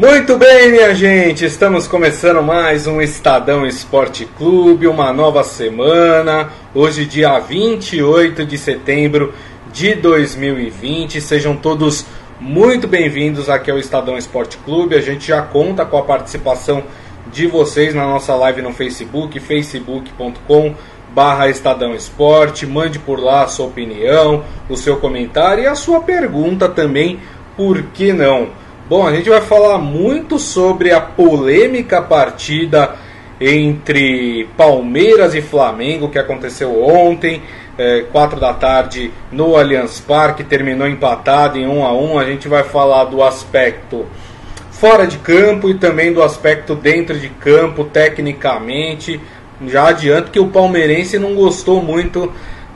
Muito bem, minha gente, estamos começando mais um Estadão Esporte Clube, uma nova semana. Hoje, dia 28 de setembro de 2020. Sejam todos muito bem-vindos aqui ao Estadão Esporte Clube. A gente já conta com a participação de vocês na nossa live no Facebook, facebook.com barra Estadão Esporte. Mande por lá a sua opinião, o seu comentário e a sua pergunta também, por que não? Bom, a gente vai falar muito sobre a polêmica partida entre Palmeiras e Flamengo que aconteceu ontem, é, 4 da tarde no Allianz Parque, terminou empatado em 1 a 1. A gente vai falar do aspecto fora de campo e também do aspecto dentro de campo, tecnicamente. Já adianto que o palmeirense não gostou muito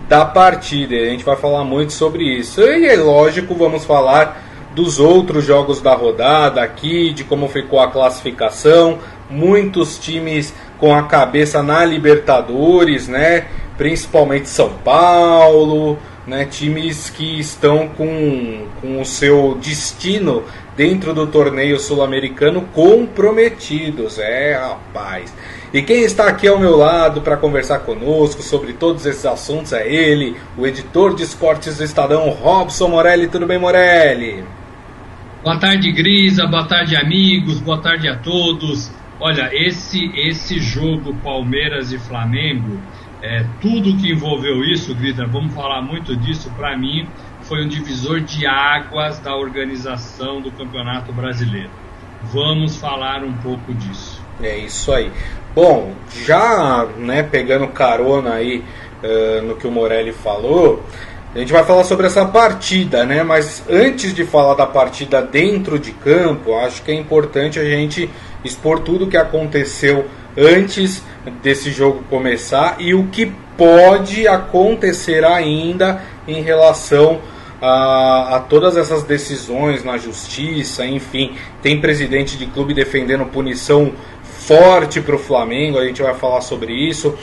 da partida. A gente vai falar muito sobre isso. E é lógico, vamos falar dos outros jogos da rodada aqui, de como ficou a classificação. Muitos times com a cabeça na Libertadores, né? Principalmente São Paulo, né? Times que estão com, com o seu destino dentro do torneio sul-americano comprometidos. É, rapaz. E quem está aqui ao meu lado para conversar conosco sobre todos esses assuntos é ele, o editor de esportes do Estadão, Robson Morelli. Tudo bem, Morelli? Boa tarde, Grisa. Boa tarde, amigos. Boa tarde a todos. Olha, esse esse jogo Palmeiras e Flamengo, é, tudo que envolveu isso, Grisa, vamos falar muito disso. Para mim, foi um divisor de águas da organização do Campeonato Brasileiro. Vamos falar um pouco disso. É isso aí. Bom, já né, pegando carona aí uh, no que o Morelli falou, a gente vai falar sobre essa partida, né? Mas antes de falar da partida dentro de campo, acho que é importante a gente expor tudo o que aconteceu antes desse jogo começar e o que pode acontecer ainda em relação a, a, todas essas decisões na justiça, enfim, tem presidente de clube defendendo punição forte para o Flamengo, a gente vai falar sobre isso.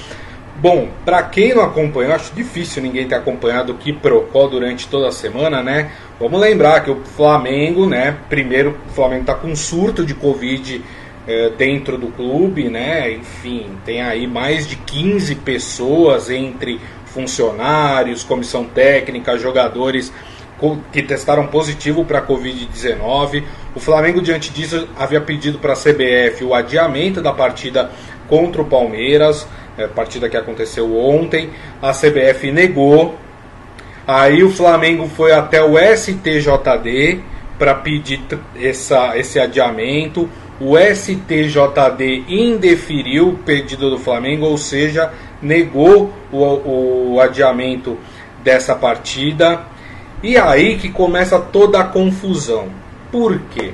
Bom, para quem não acompanhou, acho difícil ninguém ter acompanhado o que Procó durante toda a semana, né? Vamos lembrar que o Flamengo, né? Primeiro, o Flamengo está com um surto de Covid é, dentro do clube, né? Enfim, tem aí mais de 15 pessoas entre funcionários, comissão técnica, jogadores que testaram positivo para a Covid-19. O Flamengo, diante disso, havia pedido para a CBF o adiamento da partida contra o Palmeiras partida que aconteceu ontem. A CBF negou. Aí o Flamengo foi até o STJD para pedir essa, esse adiamento. O STJD indeferiu o pedido do Flamengo, ou seja, negou o, o adiamento dessa partida. E aí que começa toda a confusão. Por quê?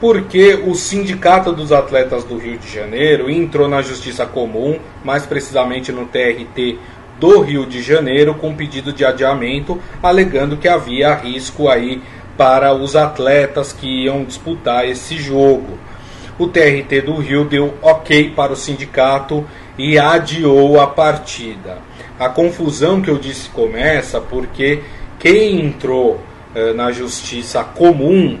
Porque o Sindicato dos Atletas do Rio de Janeiro entrou na Justiça Comum, mais precisamente no TRT do Rio de Janeiro, com pedido de adiamento, alegando que havia risco aí para os atletas que iam disputar esse jogo. O TRT do Rio deu ok para o sindicato e adiou a partida. A confusão que eu disse começa porque quem entrou eh, na Justiça Comum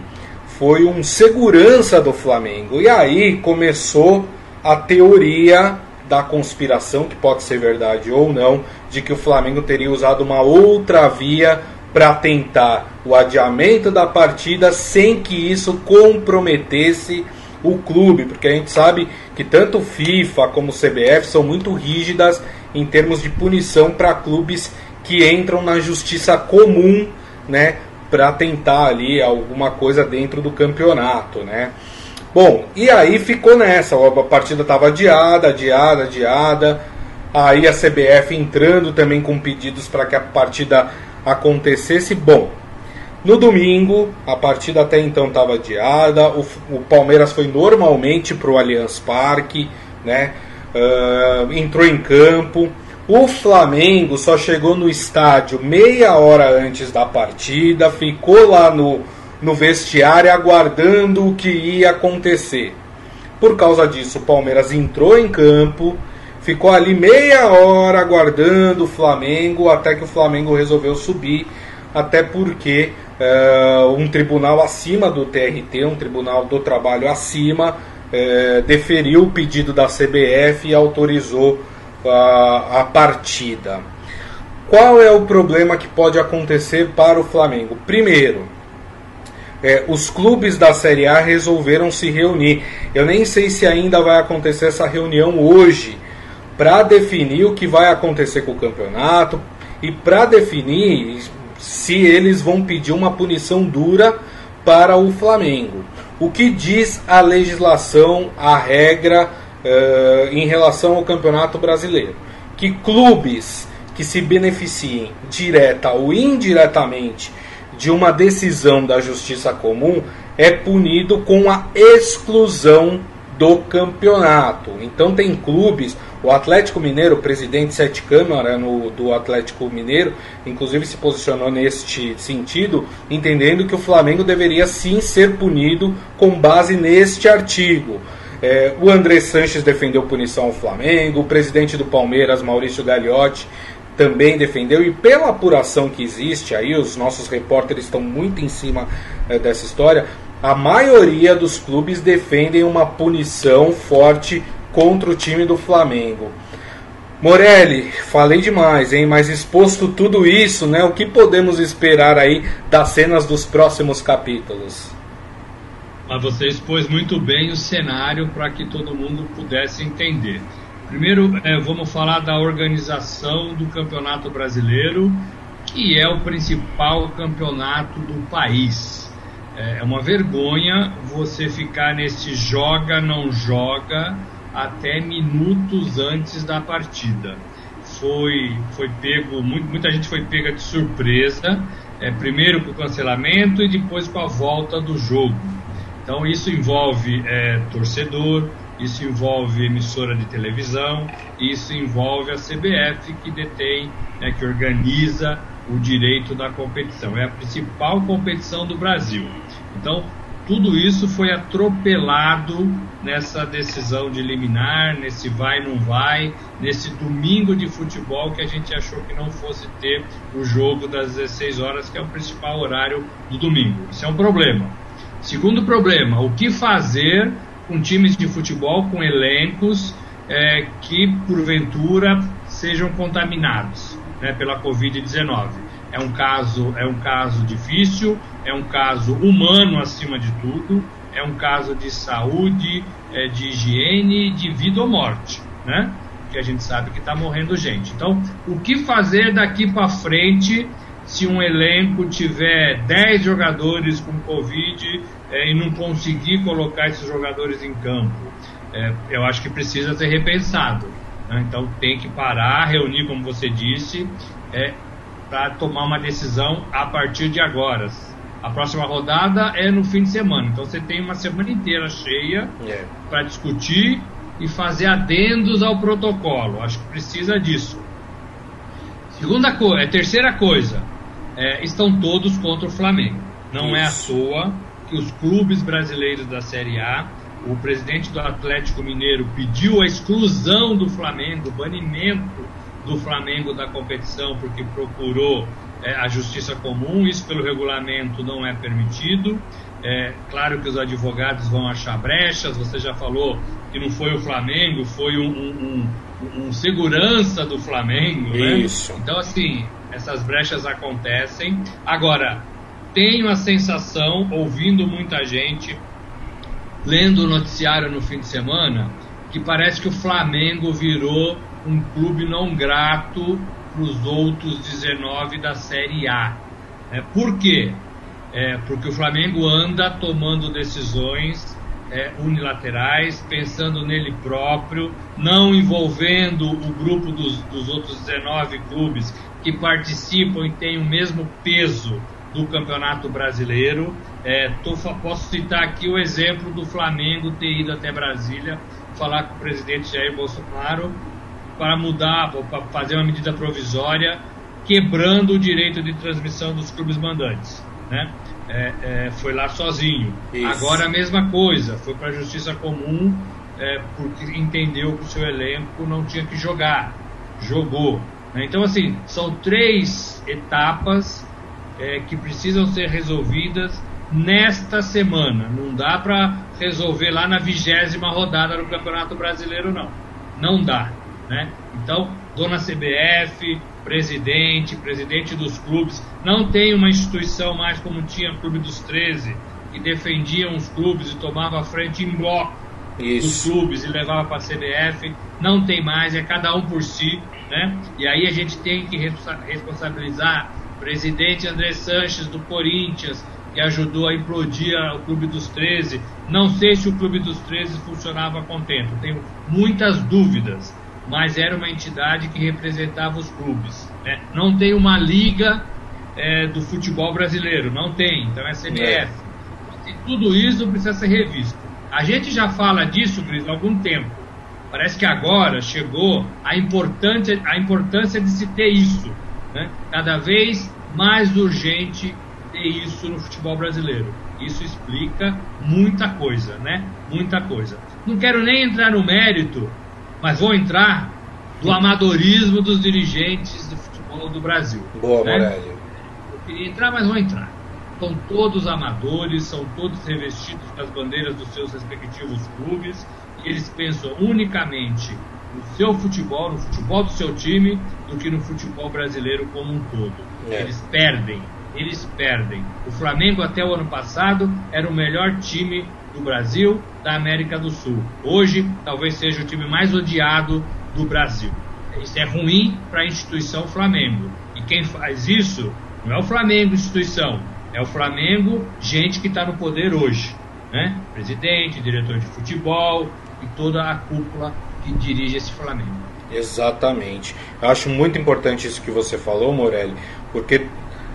foi um segurança do Flamengo. E aí começou a teoria da conspiração, que pode ser verdade ou não, de que o Flamengo teria usado uma outra via para tentar o adiamento da partida sem que isso comprometesse o clube, porque a gente sabe que tanto FIFA como CBF são muito rígidas em termos de punição para clubes que entram na justiça comum, né, para tentar ali alguma coisa dentro do campeonato, né? Bom, e aí ficou nessa, a partida estava adiada, adiada, adiada. Aí a CBF entrando também com pedidos para que a partida acontecesse. Bom, no domingo, a partida até então estava adiada. O, o, Palmeiras foi normalmente para o Allianz Parque, né? Uh, entrou em campo. O Flamengo só chegou no estádio meia hora antes da partida, ficou lá no, no vestiário aguardando o que ia acontecer. Por causa disso, o Palmeiras entrou em campo, ficou ali meia hora aguardando o Flamengo, até que o Flamengo resolveu subir, até porque uh, um tribunal acima do TRT, um tribunal do trabalho acima, uh, deferiu o pedido da CBF e autorizou a, partida. Qual é o problema que pode acontecer para o Flamengo? Primeiro, é, os clubes da Série A resolveram se reunir. Eu nem sei se ainda vai acontecer essa reunião hoje para definir o que vai acontecer com o campeonato e para definir se eles vão pedir uma punição dura para o Flamengo. O que diz a legislação, a regra uh, em relação ao Campeonato Brasileiro? Que clubes que se beneficiem direta ou indiretamente de uma decisão da Justiça Comum é punido com a exclusão do campeonato. Então tem clubes, o Atlético Mineiro, o presidente Sete Câmara no, do Atlético Mineiro, inclusive se posicionou neste sentido, entendendo que o Flamengo deveria sim ser punido com base neste artigo. É, o André Sanches defendeu punição ao Flamengo, o presidente do Palmeiras, Maurício Gagliotti, também defendeu, e pela apuração que existe aí, os nossos repórteres estão muito em cima é, dessa história, a maioria dos clubes defendem uma punição forte contra o time do Flamengo. Morelli, falei demais, hein? Mas exposto tudo isso, né? O que podemos esperar aí das cenas dos próximos capítulos? Mas você expôs muito bem o cenário para que todo mundo pudesse entender. Primeiro, é, vamos falar da organização do Campeonato Brasileiro, que é o principal campeonato do país. É, é uma vergonha você ficar nesse joga, não joga até minutos antes da partida. Foi, foi pego, muita gente foi pega de surpresa, é, primeiro com o cancelamento e depois com a volta do jogo. Então isso envolve é, torcedor, isso envolve emissora de televisão, isso envolve a CBF que detém, né, que organiza o direito da competição. É a principal competição do Brasil. Então, tudo isso foi atropelado nessa decisão de liminar, nesse vai não vai, nesse domingo de futebol que a gente achou que não fosse ter o jogo das 16 horas, que é o principal horário do domingo. Isso é um problema. Segundo problema, o que fazer com times de futebol, com elencos é, que porventura sejam contaminados né, pela Covid-19? É um caso, é um caso difícil, é um caso humano acima de tudo, é um caso de saúde, é, de higiene, de vida ou morte, né? Que a gente sabe que está morrendo gente. Então, o que fazer daqui para frente se um elenco tiver 10 jogadores com Covid é, e não conseguir colocar esses jogadores em campo? É, eu acho que precisa ser repensado. Né? Então, tem que parar, reunir, como você disse, é, para tomar uma decisão a partir de agora. A próxima rodada é no fim de semana, então você tem uma semana inteira cheia é. para discutir e fazer adendos ao protocolo. Acho que precisa disso. Segunda coisa, é terceira coisa, é, estão todos contra o Flamengo. Não Isso. é à toa que os clubes brasileiros da Série A, o presidente do Atlético Mineiro pediu a exclusão do Flamengo, o banimento do Flamengo da competição porque procurou é, a justiça comum, isso pelo regulamento não é permitido. É, claro que os advogados vão achar brechas, você já falou que não foi o Flamengo, foi um, um, um, um segurança do Flamengo. Né? Isso. Então, assim, essas brechas acontecem. Agora, tenho a sensação, ouvindo muita gente, lendo o noticiário no fim de semana, que parece que o Flamengo virou um clube não grato para os outros 19 da Série A. É, por quê? É, porque o Flamengo anda tomando decisões é, unilaterais, pensando nele próprio, não envolvendo o grupo dos, dos outros 19 clubes que participam e têm o mesmo peso do Campeonato Brasileiro. É, tô, posso citar aqui o exemplo do Flamengo ter ido até Brasília falar com o presidente Jair Bolsonaro para mudar, para fazer uma medida provisória, quebrando o direito de transmissão dos clubes mandantes. Né? É, é, foi lá sozinho. Isso. Agora a mesma coisa, foi para a Justiça Comum é, porque entendeu que o seu elenco não tinha que jogar. Jogou. Né? Então, assim, são três etapas é, que precisam ser resolvidas nesta semana. Não dá para resolver lá na vigésima rodada do Campeonato Brasileiro, não. Não dá. Né? Então, dona CBF, presidente, presidente dos clubes, não tem uma instituição mais como tinha o Clube dos 13, que defendia os clubes e tomava a frente em bloco Isso. dos clubes e levava para a CBF. Não tem mais, é cada um por si. Né? E aí a gente tem que responsabilizar presidente André Sanches do Corinthians, que ajudou a implodir o Clube dos 13. Não sei se o Clube dos 13 funcionava contento, tenho muitas dúvidas, mas era uma entidade que representava os clubes. Né? Não tem uma liga é, do futebol brasileiro, não tem, então é CBF. É. E tudo isso precisa ser revisto. A gente já fala disso, Cris, há algum tempo. Parece que agora chegou a importância, a importância de se ter isso. Né? Cada vez mais urgente ter isso no futebol brasileiro. Isso explica muita coisa, né? Muita coisa. Não quero nem entrar no mérito, mas vou entrar do amadorismo dos dirigentes do futebol do Brasil. Boa, né? Morelli. Eu queria entrar, mas vou entrar. São todos amadores, são todos revestidos com as bandeiras dos seus respectivos clubes e eles pensam unicamente no seu futebol, no futebol do seu time, do que no futebol brasileiro como um todo. É. Eles perdem eles perdem. O Flamengo até o ano passado era o melhor time do Brasil, da América do Sul. Hoje, talvez seja o time mais odiado do Brasil. Isso é ruim para a instituição Flamengo. E quem faz isso não é o Flamengo instituição, é o Flamengo gente que está no poder hoje, né? Presidente, diretor de futebol e toda a cúpula que dirige esse Flamengo. Exatamente. Eu acho muito importante isso que você falou, Morelli, porque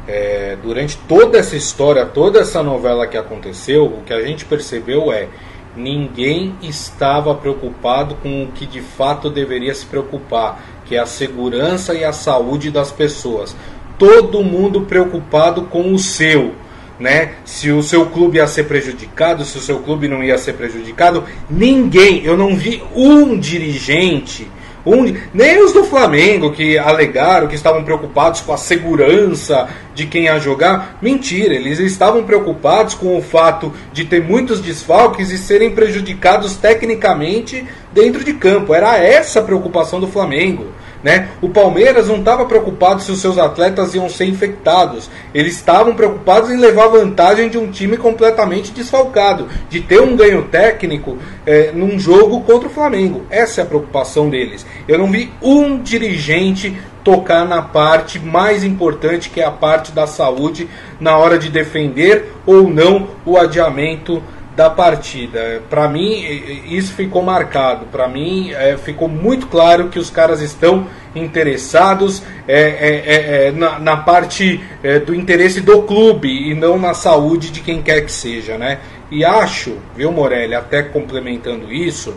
é, durante toda essa história, toda essa novela que aconteceu, o que a gente percebeu é ninguém estava preocupado com o que de fato deveria se preocupar, que é a segurança e a saúde das pessoas. Todo mundo preocupado com o seu, né? Se o seu clube ia ser prejudicado, se o seu clube não ia ser prejudicado, ninguém, eu não vi um dirigente um, nem os do Flamengo que alegaram que estavam preocupados com a segurança de quem ia jogar. Mentira, eles estavam preocupados com o fato de ter muitos desfalques e serem prejudicados tecnicamente dentro de campo. Era essa a preocupação do Flamengo. Né? O Palmeiras não estava preocupado se os seus atletas iam ser infectados. Eles estavam preocupados em levar vantagem de um time completamente desfalcado, de ter um ganho técnico é, num jogo contra o Flamengo. Essa é a preocupação deles. Eu não vi um dirigente tocar na parte mais importante, que é a parte da saúde, na hora de defender ou não o adiamento da partida. Para mim, isso ficou marcado. Para mim, é, ficou muito claro que os caras estão interessados é, é, é, é na, na, parte é, do interesse do clube e não na saúde de quem quer que seja, né? E acho, viu, Morelli, até complementando isso,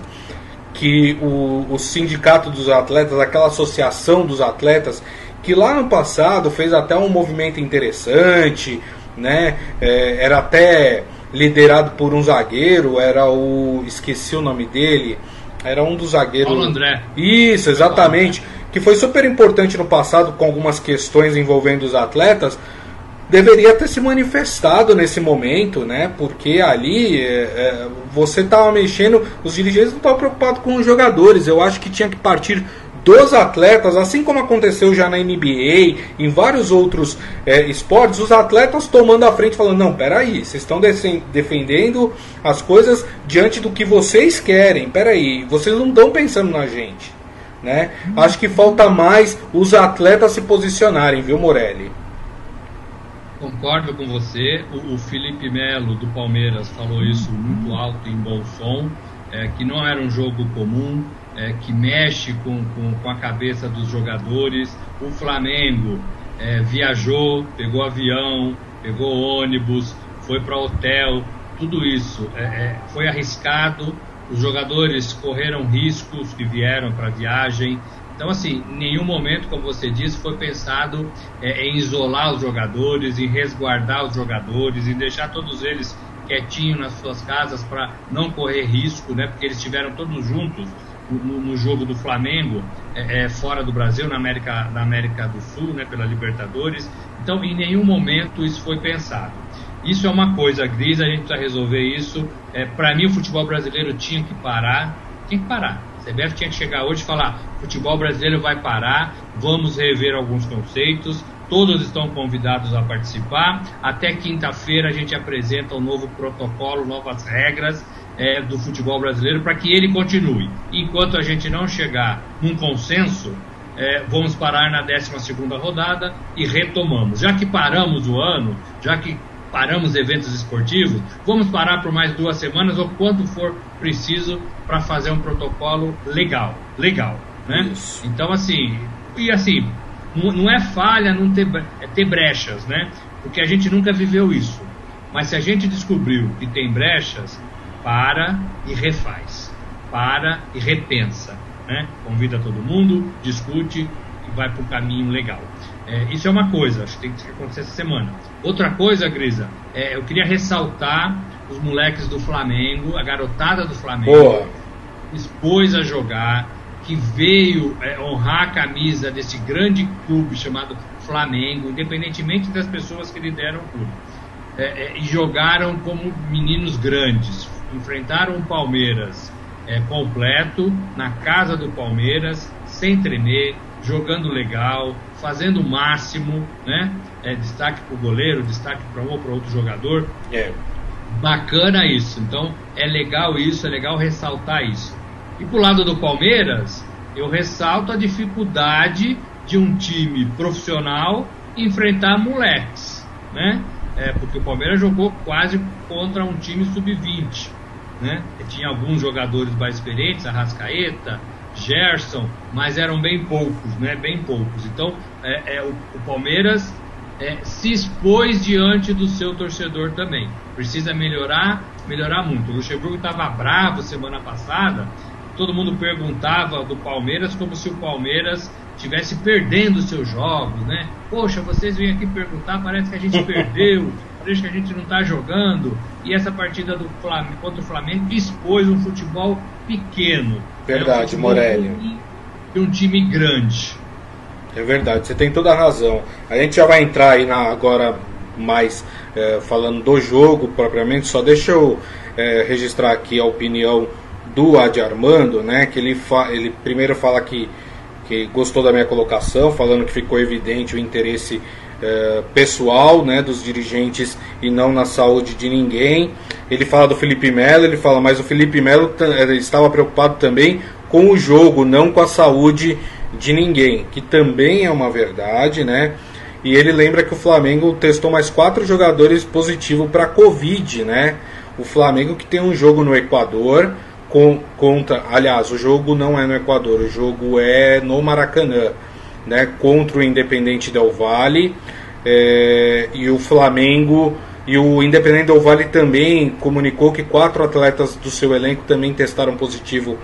que o, o sindicato dos atletas, aquela associação dos atletas, que lá no passado fez até um movimento interessante, né? era até liderado por um zagueiro, era o. esqueci o nome dele. Era um dos zagueiros. Paulo André. Isso, exatamente. Que foi super importante no passado com algumas questões envolvendo os atletas. Deveria ter se manifestado nesse momento, né? Porque ali é, é, você estava mexendo, os dirigentes não estavam preocupados com os jogadores. Eu acho que tinha que partir dos atletas, assim como aconteceu já na NBA, em vários outros é, esportes, os atletas tomando a frente, falando: não, peraí, vocês estão defendendo as coisas diante do que vocês querem, peraí, vocês não estão pensando na gente. Né? Acho que falta mais os atletas se posicionarem, viu, Morelli? Concordo com você. O, o Felipe Melo do Palmeiras falou isso muito alto em bom som, é, que não era um jogo comum, é, que mexe com, com, com, a cabeça dos jogadores. O Flamengo é, viajou, pegou avião, pegou ônibus, foi para hotel, tudo isso é, é, foi arriscado. Os jogadores correram riscos que vieram para a viagem. Então, assim, nenhum momento, como você disse, foi pensado é, em isolar os jogadores, em resguardar os jogadores, em deixar todos eles quietinho nas suas casas para não correr risco, né? Porque eles estiveram todos juntos no, no, jogo do Flamengo é, é, fora do Brasil, na América, na América do Sul, né? Pela Libertadores. Então, em nenhum momento isso foi pensado. Isso é uma coisa gris, a gente precisa resolver isso. É, para mim, o futebol brasileiro tinha que parar, tinha que parar. A CBF tinha que chegar hoje e falar: futebol brasileiro vai parar, vamos rever alguns conceitos, Todos estão convidados a participar. Até quinta-feira a gente apresenta um novo protocolo, novas regras é, do futebol brasileiro para que ele continue. Enquanto a gente não chegar num consenso, é, vamos parar na 12 rodada e retomamos. Já que paramos o ano, já que paramos eventos esportivos, vamos parar por mais duas semanas ou quanto for preciso para fazer um protocolo legal. Legal. Né? Então, assim, e assim, não é falha não ter, é ter brechas, né? Porque a gente nunca viveu isso. Mas se a gente descobriu que tem brechas, para e refaz. Para e repensa. Né? Convida todo mundo, discute e vai para o caminho legal. É, isso é uma coisa, acho que tem que acontecer essa semana. Outra coisa, Grisa, é, eu queria ressaltar os moleques do Flamengo, a garotada do Flamengo, Boa. expôs a jogar, que veio é, honrar a camisa desse grande clube chamado Flamengo, independentemente das pessoas que lideram o clube. É, é, e jogaram como meninos grandes. Enfrentaram o Palmeiras é, completo, na casa do Palmeiras, sem tremer, jogando legal, fazendo o máximo, né? É, destaque para o goleiro, destaque para um ou para outro jogador. É. Bacana isso. Então é legal isso, é legal ressaltar isso. E pro lado do Palmeiras, eu ressalto a dificuldade de um time profissional enfrentar moleques, né? É, porque o Palmeiras jogou quase contra um time sub-20, né? Tinha alguns jogadores mais experientes, Arrascaeta, Gerson, mas eram bem poucos, né? Bem poucos. Então, é, é o, o, Palmeiras é, se expôs diante do seu torcedor também. Precisa melhorar, melhorar muito. O Luxemburgo estava bravo semana passada todo mundo perguntava do Palmeiras como se o Palmeiras estivesse perdendo seus jogos, né? Poxa, vocês vêm aqui perguntar, parece que a gente perdeu, que a gente não está jogando. E essa partida do Flamengo, contra o Flamengo expôs um futebol pequeno. Verdade, né? um Morelli. E um time grande. É verdade, você tem toda a razão. A gente já vai entrar aí na, agora mais é, falando do jogo propriamente, só deixa eu é, registrar aqui a opinião do Adi Armando, né? Que ele, fa ele primeiro fala que, que gostou da minha colocação, falando que ficou evidente o interesse eh, pessoal né, dos dirigentes e não na saúde de ninguém. Ele fala do Felipe Melo, ele fala, mas o Felipe Melo eh, estava preocupado também com o jogo, não com a saúde de ninguém, que também é uma verdade, né? E ele lembra que o Flamengo testou mais quatro jogadores positivos para Covid, né? O Flamengo que tem um jogo no Equador, com, contra. Aliás, o jogo não é no Equador, o jogo é no Maracanã, né? Contra o Independente Del Valle. É, e o Flamengo e o Independente Del Valle também comunicou que quatro atletas do seu elenco também testaram positivo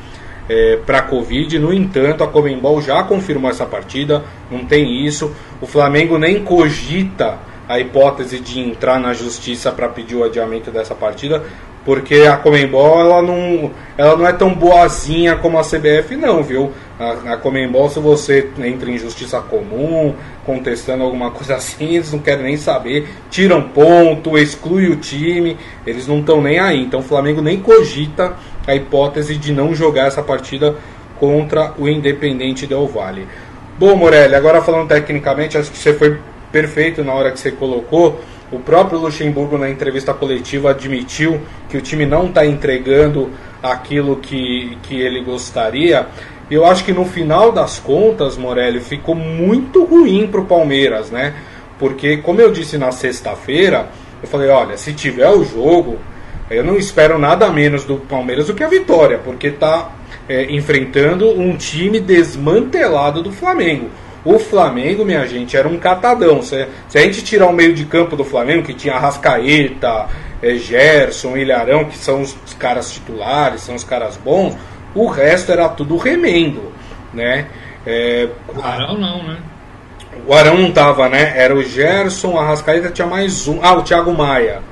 é, para Covid. No entanto, a Comembol já confirmou essa partida, não tem isso. O Flamengo nem cogita a hipótese de entrar na justiça para pedir o adiamento dessa partida, porque a Comembol ela não, ela não é tão boazinha como a CBF não, viu? A, a Comembol, se você entra em justiça comum, contestando alguma coisa assim, eles não querem nem saber, tiram ponto, exclui o time, eles não estão nem aí. Então o Flamengo nem cogita a hipótese de não jogar essa partida contra o Independente Del Valle. Bom, Morelli, agora falando tecnicamente, acho que você foi perfeito na hora que você colocou. O próprio Luxemburgo, na entrevista coletiva, admitiu que o time não está entregando aquilo que, que ele gostaria. Eu acho que no final das contas, Morelli, ficou muito ruim para o Palmeiras, né? Porque, como eu disse na sexta-feira, eu falei: olha, se tiver o jogo, eu não espero nada menos do Palmeiras do que a vitória, porque está é, enfrentando um time desmantelado do Flamengo. O Flamengo, minha gente, era um catadão. Se, se a gente tirar o meio de campo do Flamengo, que tinha Rascaeta, é, Gerson, Ilharão, que são os, os caras titulares, são os caras bons, o resto era tudo remendo, né? É, o Arão não, né? O Arão não tava, né? Era o Gerson, a Rascaeta tinha mais um. Ah, o Thiago Maia.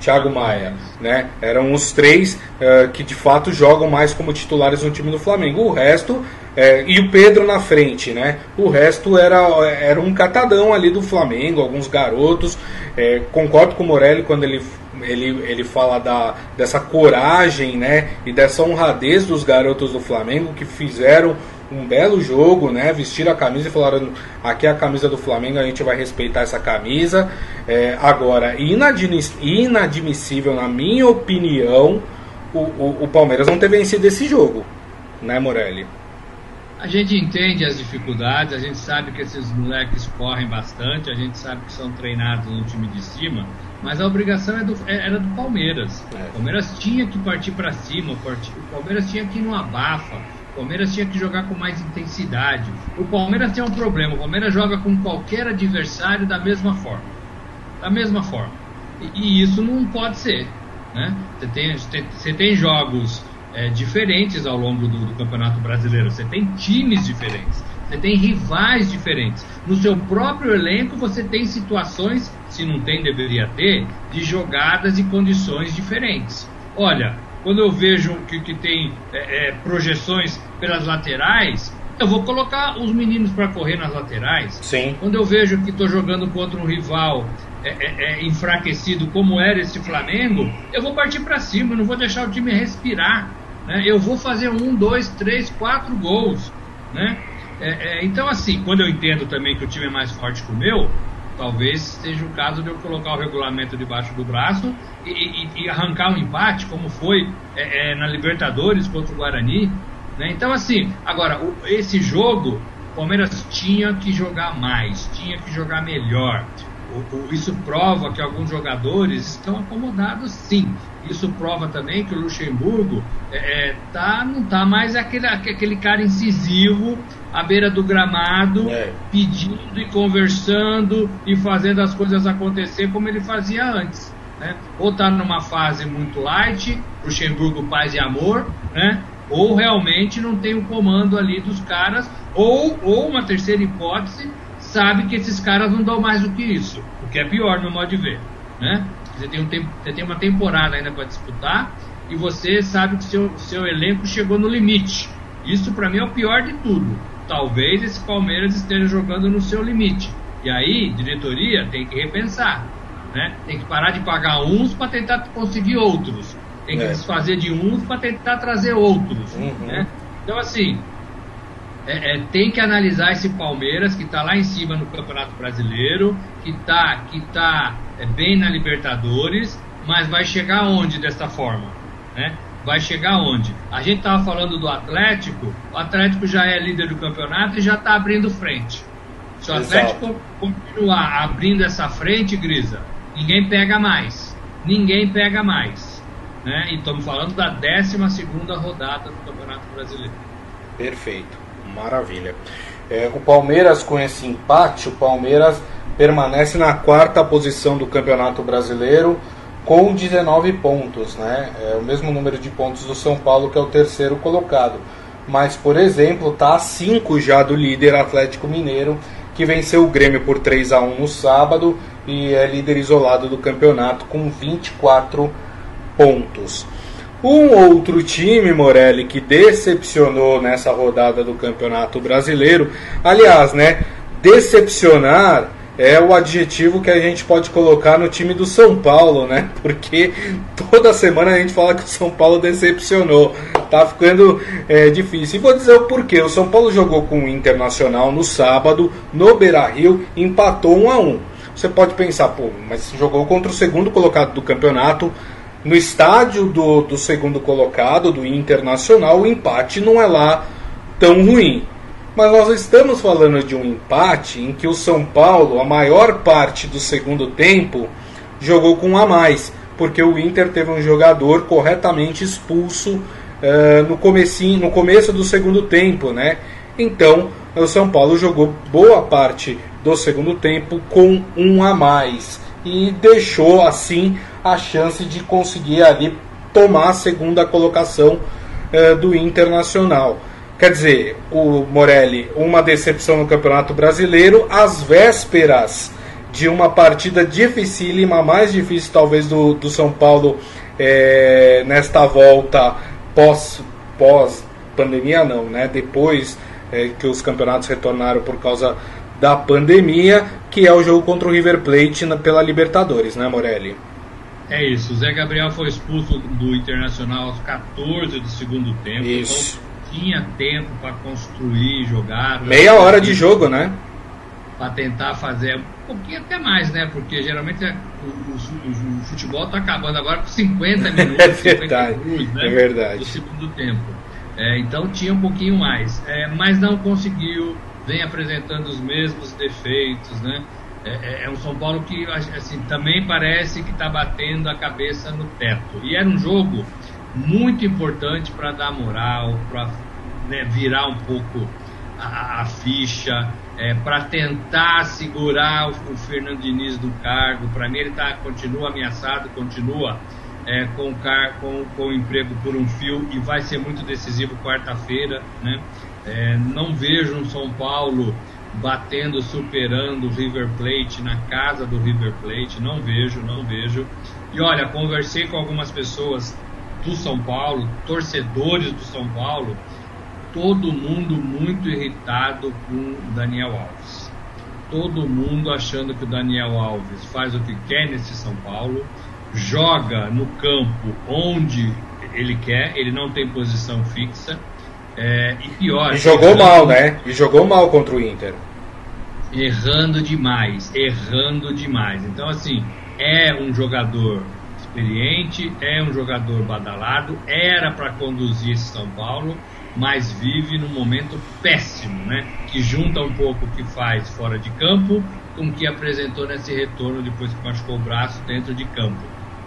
Thiago Maia, né? Eram os três uh, que de fato jogam mais como titulares no time do Flamengo. O resto é, e o Pedro na frente, né? O resto era, era um catadão ali do Flamengo, alguns garotos. É, concordo com o Morelli quando ele, ele, ele fala da, dessa coragem, né? E dessa honradez dos garotos do Flamengo que fizeram um belo jogo, né? Vestiram a camisa e falaram: aqui é a camisa do Flamengo, a gente vai respeitar essa camisa. É, agora, inadmissível, na minha opinião, o, o, o, Palmeiras não ter vencido esse jogo, né, Morelli? A gente entende as dificuldades, a gente sabe que esses moleques correm bastante, a gente sabe que são treinados no time de cima, mas a obrigação é do, é, era do Palmeiras. É. O Palmeiras tinha que partir para cima, o Palmeiras tinha que ir no abafa o Palmeiras tinha que jogar com mais intensidade. O Palmeiras tem um problema. O Palmeiras joga com qualquer adversário da mesma forma. Da mesma forma. E, e isso não pode ser. Né? Você, tem, você tem jogos é, diferentes ao longo do, do Campeonato Brasileiro. Você tem times diferentes. Você tem rivais diferentes. No seu próprio elenco você tem situações, se não tem, deveria ter, de jogadas e condições diferentes. Olha, quando eu vejo que, que tem é, é, projeções pelas laterais, eu vou colocar os meninos para correr nas laterais. Sim. Quando eu vejo que estou jogando contra um rival é, é, é, enfraquecido como era esse Flamengo, eu vou partir para cima, não vou deixar o time respirar. Né? Eu vou fazer um, dois, três, quatro gols. Né? É, então, assim, quando eu entendo também que o time é mais forte que o meu, Talvez seja o caso de eu colocar o regulamento debaixo do braço e, e, e arrancar um empate, como foi é, é, na Libertadores contra o Guarani. Né? Então, assim, agora, o, esse jogo, o Palmeiras tinha que jogar mais, tinha que jogar melhor. Isso prova que alguns jogadores estão acomodados, sim. Isso prova também que o Luxemburgo é, é tá, não está mais aquele, aquele cara incisivo à beira do gramado, é. pedindo e conversando e fazendo as coisas acontecer como ele fazia antes. Né? Ou está numa fase muito light, Luxemburgo paz e amor, né? ou realmente não tem o comando ali dos caras, ou, ou uma terceira hipótese, sabe que esses caras não dão mais do que isso, o que é pior no modo de ver. Né? Você tem, um tempo, você tem uma temporada ainda para disputar e você sabe que seu, seu elenco chegou no limite. Isso para mim é o pior de tudo. Talvez esse Palmeiras esteja jogando no seu limite. E aí, diretoria tem que repensar. Né? Tem que parar de pagar uns para tentar conseguir outros. Tem que é. desfazer de uns para tentar trazer outros. Uhum. Né? Então, assim, é, é, tem que analisar esse Palmeiras que está lá em cima no Campeonato Brasileiro, que está que tá, é, bem na Libertadores, mas vai chegar onde dessa forma? Né? Vai chegar onde? A gente estava falando do Atlético, o Atlético já é líder do campeonato e já está abrindo frente. Se o Atlético Exato. continuar abrindo essa frente, Grisa, ninguém pega mais. Ninguém pega mais. Né? E estamos falando da 12 rodada do Campeonato Brasileiro. Perfeito. Maravilha. É, o Palmeiras, com esse empate, o Palmeiras permanece na quarta posição do Campeonato Brasileiro com 19 pontos, né? É o mesmo número de pontos do São Paulo, que é o terceiro colocado. Mas, por exemplo, está a 5 já do líder Atlético Mineiro, que venceu o Grêmio por 3 a 1 no sábado e é líder isolado do campeonato com 24 pontos. Um outro time, Morelli, que decepcionou nessa rodada do Campeonato Brasileiro, aliás, né? Decepcionar é o adjetivo que a gente pode colocar no time do São Paulo, né? Porque toda semana a gente fala que o São Paulo decepcionou. Tá ficando é, difícil. E vou dizer o porquê. O São Paulo jogou com o Internacional no sábado, no Beira Rio, empatou 1 a 1 Você pode pensar, pô, mas jogou contra o segundo colocado do campeonato no estádio do, do segundo colocado, do Internacional, o empate não é lá tão ruim. Mas nós estamos falando de um empate em que o São Paulo, a maior parte do segundo tempo, jogou com um a mais, porque o Inter teve um jogador corretamente expulso uh, no, comecinho, no começo do segundo tempo, né? Então o São Paulo jogou boa parte do segundo tempo com um a mais e deixou assim a chance de conseguir ali tomar a segunda colocação uh, do Internacional. Quer dizer, o Morelli, uma decepção no Campeonato Brasileiro, às vésperas de uma partida dificílima, mais difícil talvez do, do São Paulo é, nesta volta pós, pós pandemia não, né? Depois é, que os campeonatos retornaram por causa da pandemia, que é o jogo contra o River Plate pela Libertadores, né, Morelli? É isso, o Zé Gabriel foi expulso do Internacional aos 14 do segundo tempo. Isso. Então tinha tempo para construir, jogar. Meia hora de jogo, né? Para tentar fazer um pouquinho até mais, né? Porque geralmente é, o, o, o, futebol está acabando agora com 50 minutos, é verdade, 50 minutos, né? É verdade. Do segundo tempo. É, então tinha um pouquinho mais, é, mas não conseguiu, vem apresentando os mesmos defeitos, né? É, é, é um São Paulo que assim, também parece que está batendo a cabeça no teto. E era um jogo muito importante para dar moral, para né, virar um pouco a, a ficha, é, para tentar segurar o, o, Fernando Diniz do cargo. Para mim, ele tá, continua ameaçado, continua é, com, car com, com o emprego por um fio e vai ser muito decisivo quarta-feira. Né? É, não vejo um São Paulo batendo, superando o River Plate na casa do River Plate. Não vejo, não vejo. E olha, conversei com algumas pessoas do São Paulo, torcedores do São Paulo, todo mundo muito irritado com Daniel Alves. Todo mundo achando que o Daniel Alves faz o que quer nesse São Paulo, joga no campo onde ele quer, ele não tem posição fixa é, e pior. E jogou mal, né? E jogou mal contra o Inter. Errando demais, errando demais. Então, assim, é um jogador experiente, é um jogador badalado, era para conduzir esse São Paulo, mas vive num momento péssimo, né? Que junta um pouco o que faz fora de campo com o que apresentou nesse retorno depois que machucou o braço dentro de campo.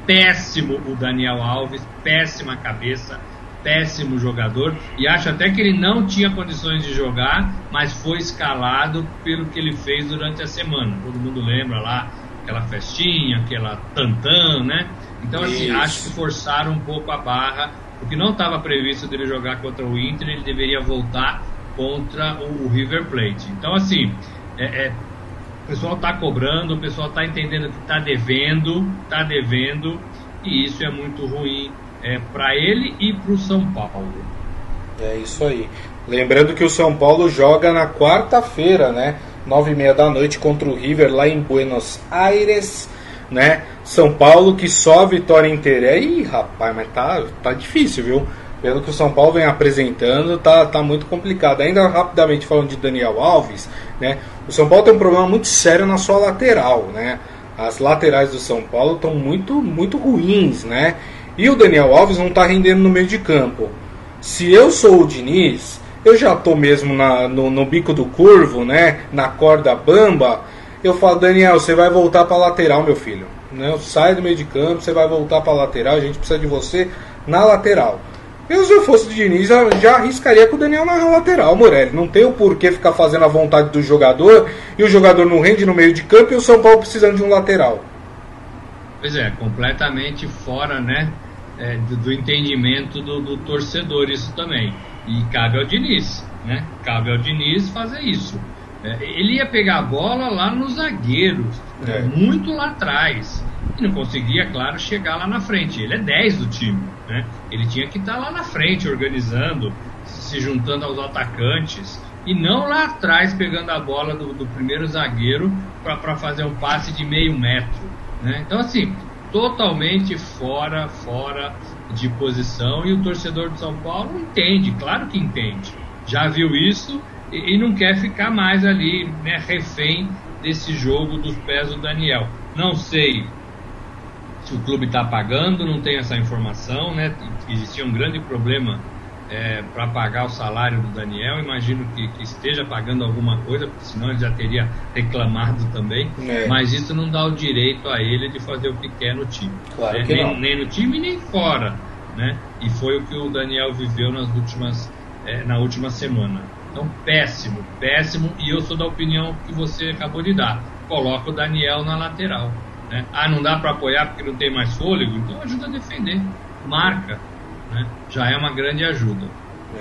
Péssimo o Daniel Alves, péssima cabeça péssimo jogador e acho até que ele não tinha condições de jogar, mas foi escalado pelo que ele fez durante a semana. Todo mundo lembra lá aquela festinha, aquela tantã, né? Então assim, Isso. acho que forçaram um pouco a barra, porque não estava previsto dele jogar contra o Inter, ele deveria voltar contra o River Plate. Então assim, é, é, o pessoal está cobrando, o pessoal está entendendo que está devendo, está devendo, e isso é muito ruim é, para ele e para o São Paulo. É isso aí. Lembrando que o São Paulo joga na quarta-feira, né? Nove e meia da noite contra o River lá em Buenos Aires, né? São Paulo que só vitória inteira. Ih, rapaz, mas tá, tá difícil, viu? Pelo que o São Paulo vem apresentando, tá, tá muito complicado. Ainda rapidamente falando de Daniel Alves, né? O São Paulo tem um problema muito sério na sua lateral, né? As laterais do São Paulo estão muito, muito ruins, né? E o Daniel Alves não está rendendo no meio de campo. Se eu sou o Diniz, eu já estou mesmo na, no, no, bico do curvo, né? Na corda bamba. Eu falo, Daniel, você vai voltar para lateral, meu filho. Né? Sai do meio de campo, você vai voltar para lateral. A gente precisa de você na lateral. Eu, se eu fosse o Diniz, já arriscaria com o Daniel na lateral, Morelli. Não tem o porquê ficar fazendo a vontade do jogador e o jogador não rende no meio de campo e o São Paulo precisando de um lateral. Pois é, completamente fora, né? É, do, do, entendimento do, do, torcedor isso também. E cabe ao Diniz, né? Cabe ao Diniz fazer isso. É, ele ia pegar a bola lá nos zagueiros, é. muito lá atrás. E não conseguia, claro, chegar lá na frente. Ele é 10 do time, né? Ele tinha que estar lá na frente, organizando, se juntando aos atacantes. E não lá atrás pegando a bola do, do primeiro zagueiro para fazer um passe de meio metro. Né? Então, assim, totalmente fora, fora de posição e o torcedor de São Paulo entende, claro que entende. Já viu isso e, e não quer ficar mais ali, né, refém desse jogo dos pés do Daniel. Não sei se o clube está pagando, não tenho essa informação, né? Existia um grande problema é, para pagar o salário do Daniel. Imagino que, que, esteja pagando alguma coisa, porque senão ele já teria reclamado também. É. Mas isso não dá o direito a ele de fazer o que quer no time. Claro né? nem, nem, no time nem fora. Né? E foi o que o Daniel viveu nas últimas, é, na última semana. Então, péssimo, péssimo. E eu sou da opinião que você acabou de dar. Coloca o Daniel na lateral. Né? Ah, não dá para apoiar porque não tem mais fôlego? Então ajuda a defender. Marca né? já é uma grande ajuda.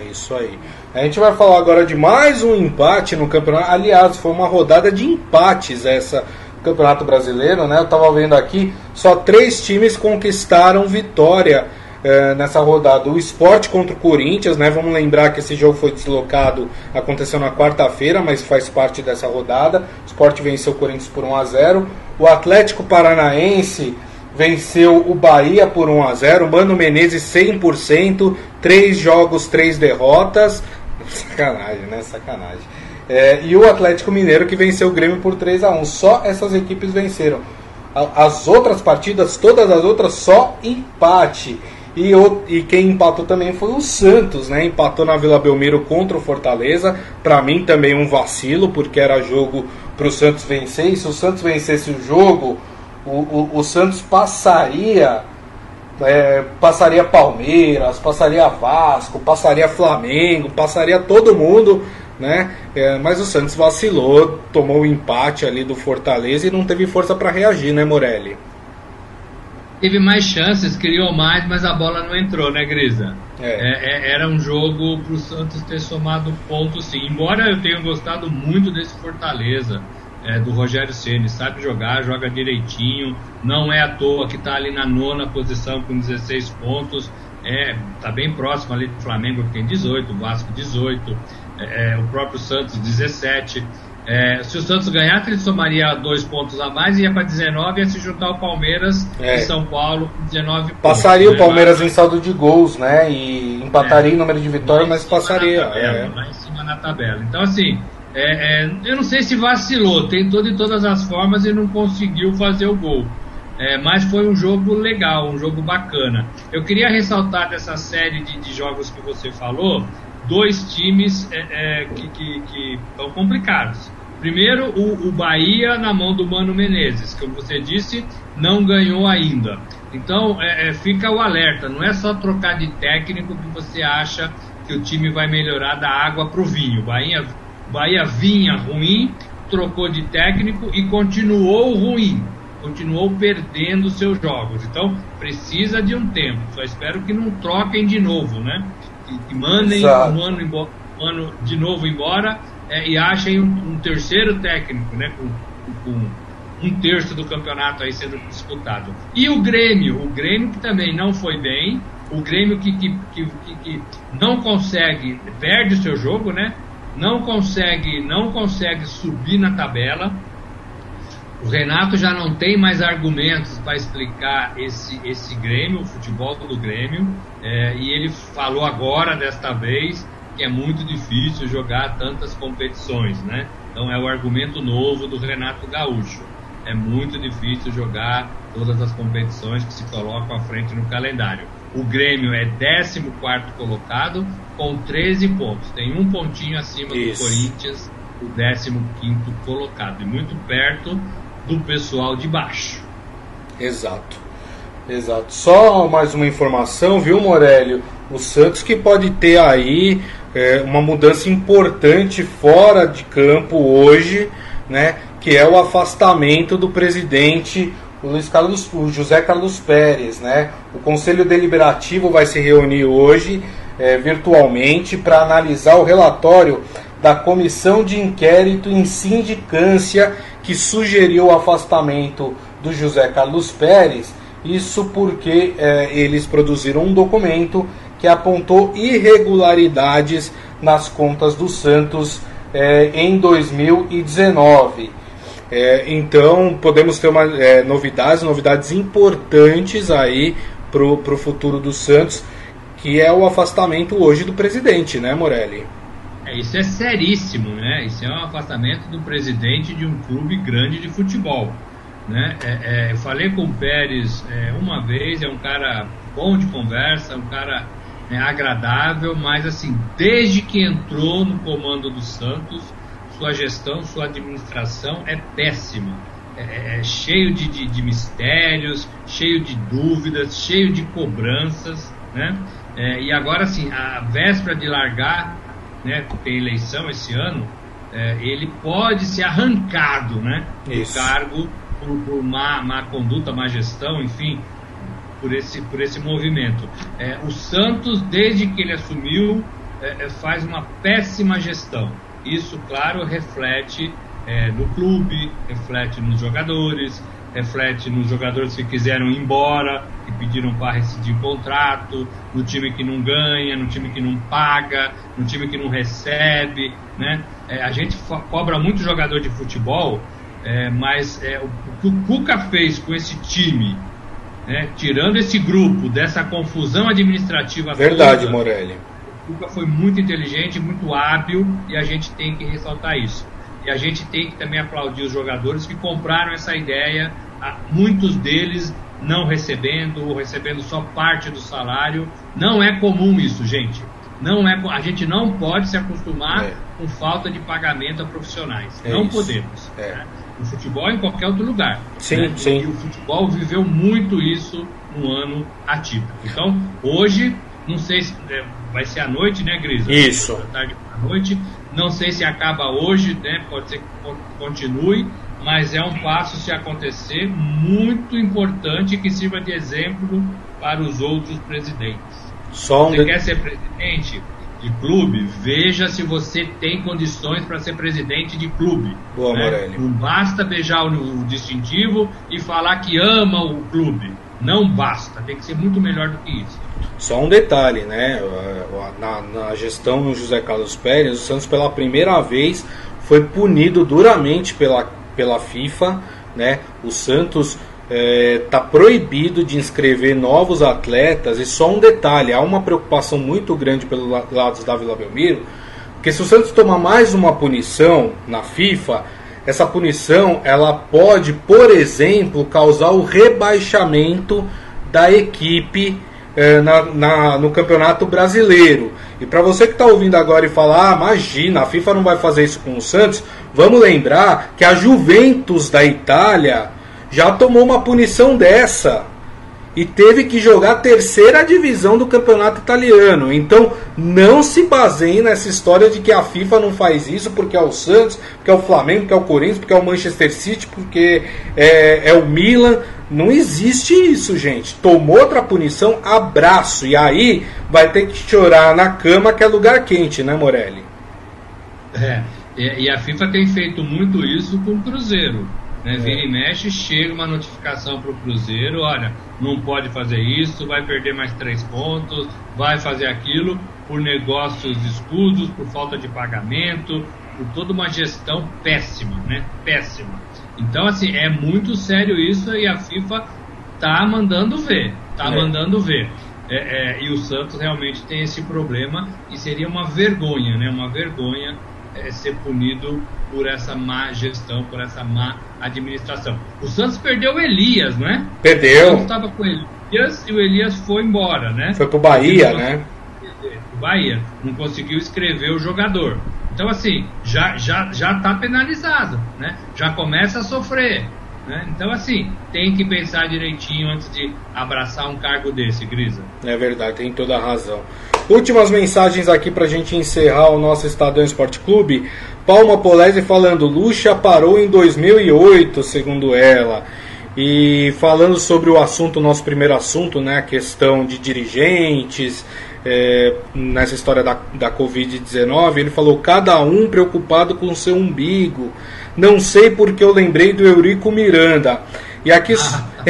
É isso aí. A gente vai falar agora de mais um empate no campeonato. Aliás, foi uma rodada de empates essa Campeonato Brasileiro, né? Eu estava vendo aqui, só três times conquistaram vitória é, nessa rodada. O esporte contra o Corinthians, né? Vamos lembrar que esse jogo foi deslocado, aconteceu na quarta-feira, mas faz parte dessa rodada. O esporte venceu o Corinthians por 1 a 0 O Atlético Paranaense venceu o Bahia por 1 a 0 Mano Menezes 100%, três jogos, três derrotas. Sacanagem, né? Sacanagem. É, e o Atlético Mineiro que venceu o Grêmio por 3 a 1 Só essas equipes venceram. As outras partidas, todas as outras, só empate. E, o, e quem empatou também foi o Santos, né? Empatou na Vila Belmiro contra o Fortaleza. Para mim também um vacilo, porque era jogo para o Santos vencer. E se o Santos vencesse o jogo, o, o, o Santos passaria. É, passaria Palmeiras, passaria Vasco, passaria Flamengo, passaria todo mundo, né? É, mas o Santos vacilou, tomou o empate ali do Fortaleza e não teve força para reagir, né, Morelli? teve mais chances, criou mais, mas a bola não entrou, né, Grisa? É. É, é, era um jogo para o Santos ter somado pontos, sim. Embora eu tenha gostado muito desse Fortaleza, é, do Rogério Ceni, sabe jogar, joga direitinho, não é à toa que está ali na nona posição com 16 pontos, é, tá bem próximo ali do Flamengo que tem 18, o Vasco 18, é, é, o próprio Santos 17. É, se o Santos ganhasse, ele somaria dois pontos a mais e ia para 19 e ia se juntar ao Palmeiras é. e São Paulo com 19 pontos. Passaria o Palmeiras em saldo de gols, né? E empataria é. em número de vitórias, mas passaria. Tabela, é. Lá em cima na tabela. Então, assim, é, é, eu não sei se vacilou, tentou de todas as formas e não conseguiu fazer o gol. É, mas foi um jogo legal, um jogo bacana. Eu queria ressaltar dessa série de, de jogos que você falou, dois times é, é, que, estão complicados. Primeiro, o, o, Bahia na mão do Mano Menezes, como você disse, não ganhou ainda. Então, é, fica o alerta, não é só trocar de técnico que você acha que o time vai melhorar da água para o vinho. Bahia, Bahia vinha ruim, trocou de técnico e continuou ruim, continuou perdendo seus jogos. Então, precisa de um tempo. Só espero que não troquem de novo, né? que, que mandem um ano, embora, um ano, de novo embora é, e achem um, um, terceiro técnico, né, com, com, um terço do campeonato aí sendo disputado. E o Grêmio, o Grêmio que também não foi bem, o Grêmio que, que, que, que não consegue, perde o seu jogo, né? Não consegue, não consegue subir na tabela, o Renato já não tem mais argumentos para explicar esse, esse Grêmio, o futebol do Grêmio, é, e ele falou agora, desta vez, que é muito difícil jogar tantas competições, né? Então é o argumento novo do Renato Gaúcho. É muito difícil jogar todas as competições que se colocam à frente no calendário. O Grêmio é 14 colocado com 13 pontos. Tem um pontinho acima Isso. do Corinthians, o 15 colocado. E muito perto do pessoal de baixo. Exato. Exato. Só mais uma informação, viu, Morélio? O Santos que pode ter aí é, uma mudança importante fora de campo hoje, né? Que é o afastamento do presidente o Luiz Carlos, o José Carlos Pérez, né? O Conselho Deliberativo vai se reunir hoje é, virtualmente para analisar o relatório da Comissão de Inquérito em Sindicância que sugeriu o afastamento do José Carlos Pérez, isso porque é, eles produziram um documento que apontou irregularidades nas contas do Santos é, em 2019. É, então podemos ter uma, é, novidades, novidades importantes aí para o futuro do Santos, que é o afastamento hoje do presidente, né, Morelli? É, isso é seríssimo, né? Isso é um afastamento do presidente de um clube grande de futebol. Né? É, é, eu falei com o Pérez é, uma vez, é um cara bom de conversa, um cara né, agradável, mas assim, desde que entrou no comando do Santos, sua gestão, sua administração é péssima. É, é, é cheio de, de, de, mistérios, cheio de dúvidas, cheio de cobranças, né? e agora, assim, a véspera de largar né, tem eleição esse ano, é, ele pode ser arrancado né, do cargo por, por má, má, conduta, má gestão, enfim, por esse, por esse movimento. É, o Santos, desde que ele assumiu, é, é faz uma péssima gestão. Isso, claro, reflete é, no clube, reflete nos jogadores, reflete nos jogadores que quiseram ir embora, que pediram para rescindir contrato, no time que não ganha, no time que não paga, no time que não recebe, né? É, a gente cobra muito jogador de futebol, é, mas é, o, o que o Cuca fez com esse time, né, tirando esse grupo dessa confusão administrativa Verdade, toda, Morelli. O Cuca foi muito inteligente, muito hábil e a gente tem que ressaltar isso. E a gente tem que também aplaudir os jogadores que compraram essa ideia, muitos deles não recebendo ou recebendo só parte do salário. Não é comum isso, gente. Não é, a gente não pode se acostumar é. com falta de pagamento a profissionais. É não isso. podemos. É. Né? No futebol em qualquer outro lugar. Sim, né? sim. E o futebol viveu muito isso no ano atípico. Então, hoje, não sei se é, vai ser à noite, né, Grisa? Isso. tarde à noite. Não sei se acaba hoje, né? Pode ser que continue, mas é um passo, se acontecer, muito importante que sirva de exemplo para os outros presidentes. Só um você de... quer ser presidente de clube? Veja se você tem condições para ser presidente de clube. Boa, né? Não basta beijar o distintivo e falar que ama o clube. Não basta, tem que ser muito melhor do que isso. Só um detalhe, né? Na, na gestão do José Carlos Pérez, o Santos pela primeira vez foi punido duramente pela, pela FIFA, né? O Santos está é, tá proibido de inscrever novos atletas e só um detalhe, há uma preocupação muito grande pelos lados da Vila Belmiro, porque se o Santos tomar mais uma punição na FIFA, essa punição ela pode, por exemplo, causar o rebaixamento da equipe é, na, na, no Campeonato Brasileiro. E para você que está ouvindo agora e falar, ah, imagina, a FIFA não vai fazer isso com o Santos, vamos lembrar que a Juventus da Itália já tomou uma punição dessa e teve que jogar a terceira divisão do campeonato italiano. Então não se baseie nessa história de que a FIFA não faz isso porque é o Santos, porque é o Flamengo, porque é o Corinthians, porque é o Manchester City, porque é, é o Milan. Não existe isso, gente. Tomou outra punição, abraço. E aí vai ter que chorar na cama que é lugar quente, né, Morelli? É. E a FIFA tem feito muito isso com o Cruzeiro. Né? É. Vira e mexe, chega uma notificação para o Cruzeiro: olha, não pode fazer isso, vai perder mais três pontos, vai fazer aquilo, por negócios escusos, por falta de pagamento, por toda uma gestão péssima, né? Péssima. Então, assim, é muito sério isso e a FIFA tá mandando ver, tá é. mandando ver. É, é, e o Santos realmente tem esse problema e seria uma vergonha, né? Uma vergonha é, ser punido por essa má gestão, por essa má administração. O Santos perdeu o Elias, não é? Perdeu. O Santos estava com o Elias e o Elias foi embora, né? Foi pro Bahia, né? Pro Bahia. Não conseguiu escrever o jogador. Então, assim, já já já está penalizado, né? Já começa a sofrer. Né? Então, assim, tem que pensar direitinho antes de abraçar um cargo desse, Grisa. É verdade, tem toda a razão. Últimas mensagens aqui para a gente encerrar o nosso Estadão Esporte Clube. Palma Polese falando, Lucha parou em 2008, segundo ela. E falando sobre o assunto, nosso primeiro assunto, né, a questão de dirigentes, é, nessa história da, da Covid-19, ele falou: cada um preocupado com o seu umbigo. Não sei porque eu lembrei do Eurico Miranda. E aqui,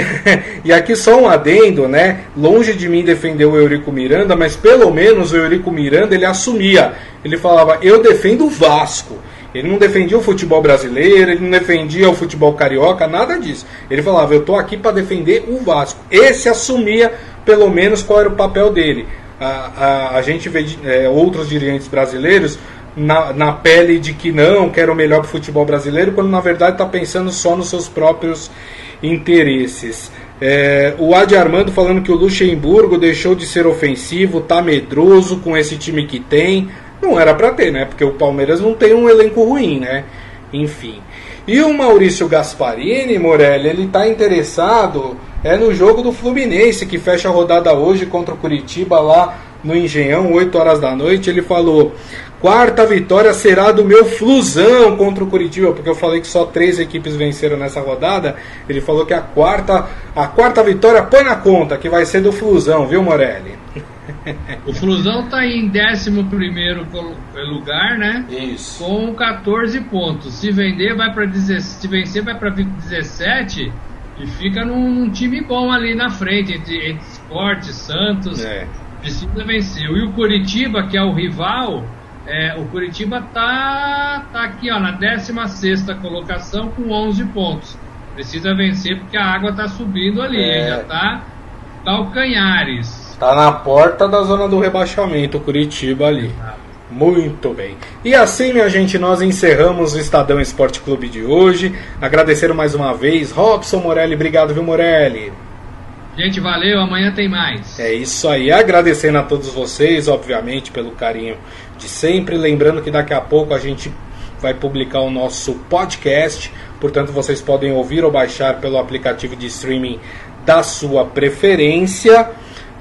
e aqui só um adendo, né? Longe de mim defender o Eurico Miranda, mas pelo menos o Eurico Miranda ele assumia. Ele falava: eu defendo o Vasco. Ele não defendia o futebol brasileiro, ele não defendia o futebol carioca, nada disso. Ele falava: eu estou aqui para defender o Vasco. Esse assumia pelo menos qual era o papel dele. A, a, a gente vê é, outros dirigentes brasileiros na, na pele de que não, quero o melhor para o futebol brasileiro, quando na verdade está pensando só nos seus próprios interesses. É, o Adi Armando falando que o Luxemburgo deixou de ser ofensivo, tá medroso com esse time que tem. Não era para ter, né? Porque o Palmeiras não tem um elenco ruim, né? Enfim. E o Maurício Gasparini, Morelli, ele tá interessado é no jogo do Fluminense, que fecha a rodada hoje contra o Curitiba lá no Engenhão, 8 horas da noite. Ele falou: Quarta vitória será do meu Flusão contra o Curitiba, porque eu falei que só três equipes venceram nessa rodada. Ele falou que a quarta, a quarta vitória põe na conta, que vai ser do Flusão, viu, Morelli? O Flusão está em 11 lugar, né? Isso. Com 14 pontos. Se vender, vai para se vencer, vai para 17 e fica num, num, time bom ali na frente, entre, entre Sport, Santos. É. Precisa vencer. E o Curitiba, que é o rival, é, o Curitiba tá, tá aqui ó, na 16 colocação com 11 pontos. Precisa vencer porque a água tá subindo ali, é. já tá calcanhares. Tá na porta da zona do rebaixamento, o Curitiba ali. Ah. Muito bem. E assim, minha gente, nós encerramos o Estadão Esporte Clube de hoje. Agradecer mais uma vez, Robson Morelli. Obrigado, viu, Morelli? Gente, valeu. Amanhã tem mais. É isso aí. Agradecendo a todos vocês, obviamente, pelo carinho de sempre. Lembrando que daqui a pouco a gente vai publicar o nosso podcast. Portanto, vocês podem ouvir ou baixar pelo aplicativo de streaming da sua preferência.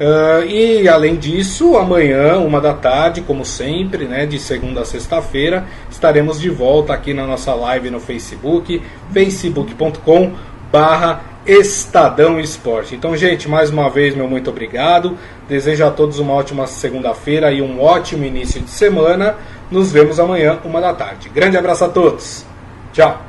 Uh, e além disso, amanhã, uma da tarde, como sempre, né, de segunda a sexta-feira, estaremos de volta aqui na nossa live no Facebook, facebook.com barra Estadão Esporte. Então, gente, mais uma vez, meu muito obrigado. Desejo a todos uma ótima segunda-feira e um ótimo início de semana. Nos vemos amanhã, uma da tarde. Grande abraço a todos. Tchau.